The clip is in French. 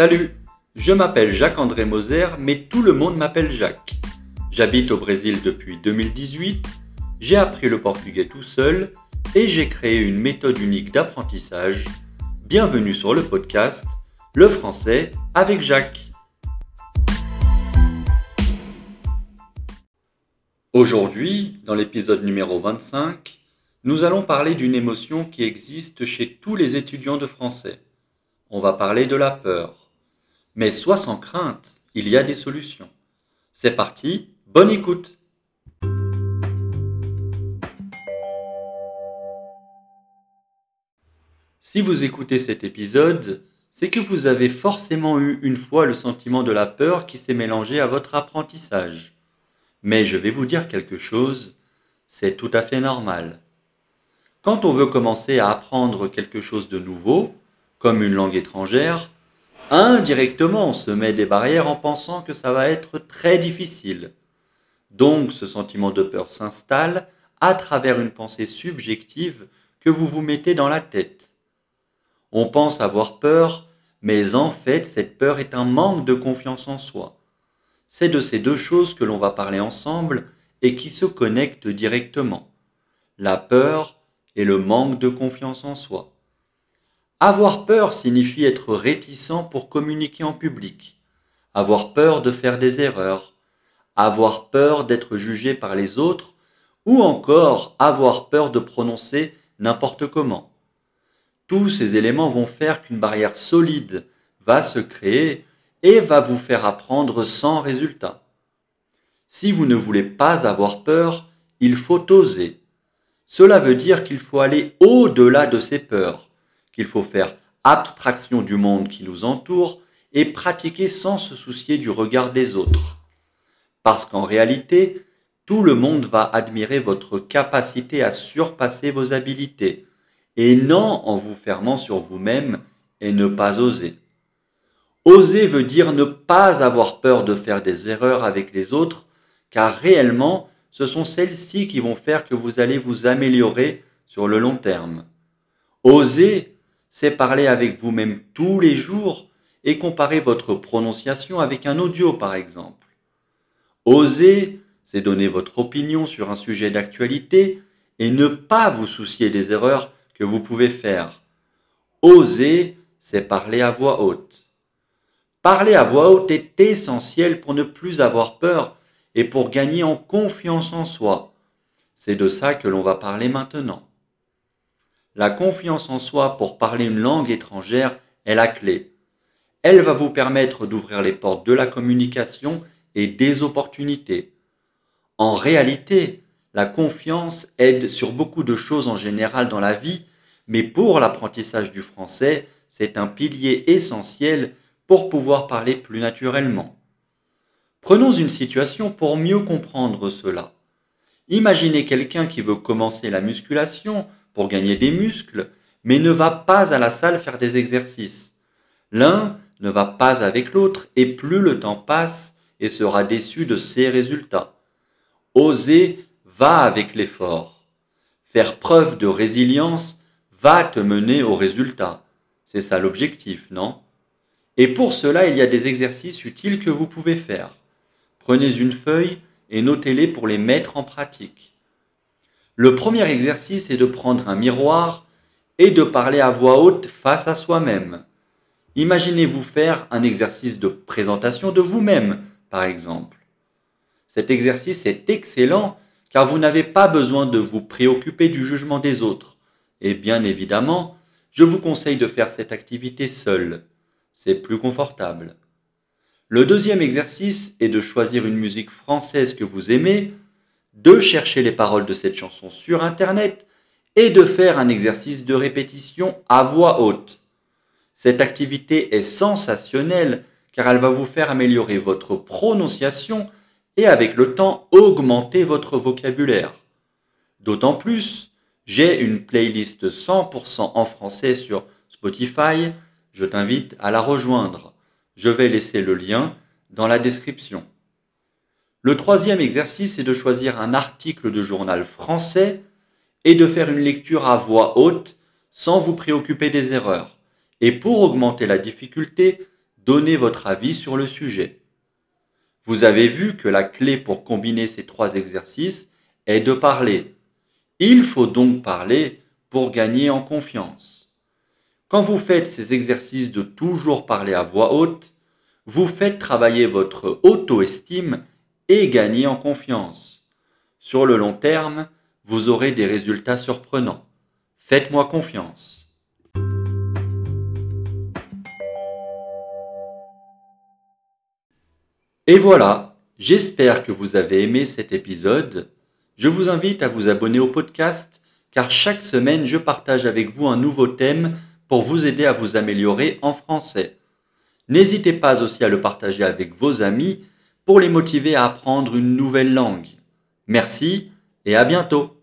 Salut, je m'appelle Jacques-André Moser, mais tout le monde m'appelle Jacques. J'habite au Brésil depuis 2018, j'ai appris le portugais tout seul et j'ai créé une méthode unique d'apprentissage. Bienvenue sur le podcast Le français avec Jacques. Aujourd'hui, dans l'épisode numéro 25, nous allons parler d'une émotion qui existe chez tous les étudiants de français. On va parler de la peur. Mais sois sans crainte, il y a des solutions. C'est parti, bonne écoute Si vous écoutez cet épisode, c'est que vous avez forcément eu une fois le sentiment de la peur qui s'est mélangé à votre apprentissage. Mais je vais vous dire quelque chose, c'est tout à fait normal. Quand on veut commencer à apprendre quelque chose de nouveau, comme une langue étrangère, indirectement on se met des barrières en pensant que ça va être très difficile. Donc ce sentiment de peur s'installe à travers une pensée subjective que vous vous mettez dans la tête. On pense avoir peur, mais en fait cette peur est un manque de confiance en soi. C'est de ces deux choses que l'on va parler ensemble et qui se connectent directement. La peur et le manque de confiance en soi. Avoir peur signifie être réticent pour communiquer en public, avoir peur de faire des erreurs, avoir peur d'être jugé par les autres ou encore avoir peur de prononcer n'importe comment. Tous ces éléments vont faire qu'une barrière solide va se créer et va vous faire apprendre sans résultat. Si vous ne voulez pas avoir peur, il faut oser. Cela veut dire qu'il faut aller au-delà de ses peurs, qu'il faut faire abstraction du monde qui nous entoure et pratiquer sans se soucier du regard des autres. Parce qu'en réalité, tout le monde va admirer votre capacité à surpasser vos habiletés, et non en vous fermant sur vous-même et ne pas oser. Oser veut dire ne pas avoir peur de faire des erreurs avec les autres, car réellement, ce sont celles-ci qui vont faire que vous allez vous améliorer sur le long terme. Oser, c'est parler avec vous-même tous les jours et comparer votre prononciation avec un audio par exemple. Oser, c'est donner votre opinion sur un sujet d'actualité et ne pas vous soucier des erreurs que vous pouvez faire. Oser, c'est parler à voix haute. Parler à voix haute est essentiel pour ne plus avoir peur et pour gagner en confiance en soi. C'est de ça que l'on va parler maintenant. La confiance en soi pour parler une langue étrangère est la clé. Elle va vous permettre d'ouvrir les portes de la communication et des opportunités. En réalité, la confiance aide sur beaucoup de choses en général dans la vie, mais pour l'apprentissage du français, c'est un pilier essentiel pour pouvoir parler plus naturellement. Prenons une situation pour mieux comprendre cela. Imaginez quelqu'un qui veut commencer la musculation pour gagner des muscles, mais ne va pas à la salle faire des exercices. L'un ne va pas avec l'autre et plus le temps passe et sera déçu de ses résultats. Oser va avec l'effort. Faire preuve de résilience va te mener au résultat. C'est ça l'objectif, non? Et pour cela, il y a des exercices utiles que vous pouvez faire. Prenez une feuille et notez-les pour les mettre en pratique. Le premier exercice est de prendre un miroir et de parler à voix haute face à soi-même. Imaginez-vous faire un exercice de présentation de vous-même, par exemple. Cet exercice est excellent car vous n'avez pas besoin de vous préoccuper du jugement des autres. Et bien évidemment, je vous conseille de faire cette activité seul. C'est plus confortable. Le deuxième exercice est de choisir une musique française que vous aimez, de chercher les paroles de cette chanson sur Internet et de faire un exercice de répétition à voix haute. Cette activité est sensationnelle car elle va vous faire améliorer votre prononciation et avec le temps augmenter votre vocabulaire. D'autant plus, j'ai une playlist 100% en français sur Spotify, je t'invite à la rejoindre. Je vais laisser le lien dans la description. Le troisième exercice est de choisir un article de journal français et de faire une lecture à voix haute sans vous préoccuper des erreurs. Et pour augmenter la difficulté, donnez votre avis sur le sujet. Vous avez vu que la clé pour combiner ces trois exercices est de parler. Il faut donc parler pour gagner en confiance. Quand vous faites ces exercices de toujours parler à voix haute, vous faites travailler votre auto-estime et gagner en confiance. Sur le long terme, vous aurez des résultats surprenants. Faites-moi confiance. Et voilà, j'espère que vous avez aimé cet épisode. Je vous invite à vous abonner au podcast car chaque semaine je partage avec vous un nouveau thème pour vous aider à vous améliorer en français. N'hésitez pas aussi à le partager avec vos amis pour les motiver à apprendre une nouvelle langue. Merci et à bientôt